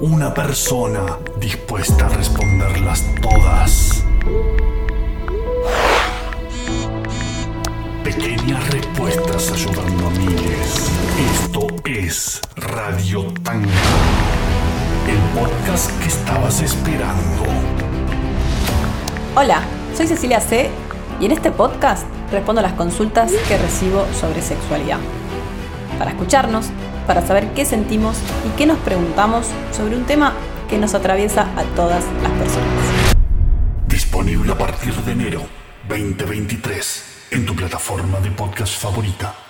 una persona dispuesta a responderlas todas. Pequeñas respuestas ayudando a miles. Esto es Radio Tanga, el podcast que estabas esperando. Hola, soy Cecilia C. y en este podcast respondo a las consultas que recibo sobre sexualidad. Para escucharnos, para saber qué sentimos y qué nos preguntamos sobre un tema que nos atraviesa a todas las personas. Disponible a partir de enero 2023 en tu plataforma de podcast favorita.